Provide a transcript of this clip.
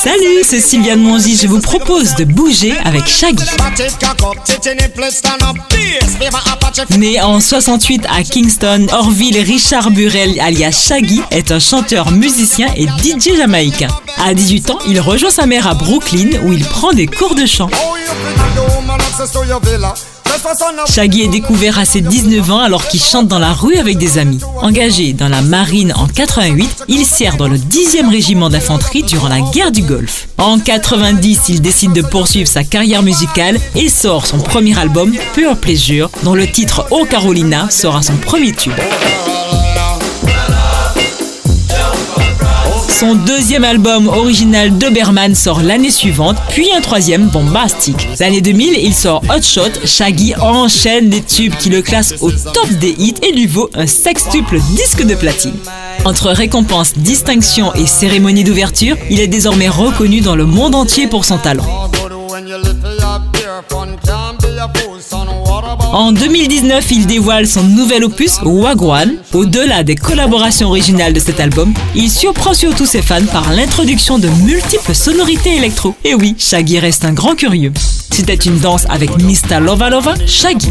Salut, c'est Sylviane Monzi. Je vous propose de bouger avec Shaggy. Né en 68 à Kingston, Orville Richard Burrell, alias Shaggy, est un chanteur, musicien et DJ jamaïcain. À 18 ans, il rejoint sa mère à Brooklyn où il prend des cours de chant. Shaggy est découvert à ses 19 ans alors qu'il chante dans la rue avec des amis. Engagé dans la marine en 88, il sert dans le 10e régiment d'infanterie durant la guerre du Golfe. En 90, il décide de poursuivre sa carrière musicale et sort son premier album, Pure Pleasure, dont le titre Oh Carolina sera son premier tube. Son deuxième album original Doberman sort l'année suivante, puis un troisième, Bombastic. L'année 2000, il sort Hot Shot. Shaggy enchaîne les tubes qui le classent au top des hits et lui vaut un sextuple disque de platine. Entre récompenses, distinctions et cérémonies d'ouverture, il est désormais reconnu dans le monde entier pour son talent. En 2019, il dévoile son nouvel opus Wagwan. Au-delà des collaborations originales de cet album, il surprend surtout ses fans par l'introduction de multiples sonorités électro. Et oui, Shaggy reste un grand curieux. C'était une danse avec Mr. Lova Lova, Shaggy.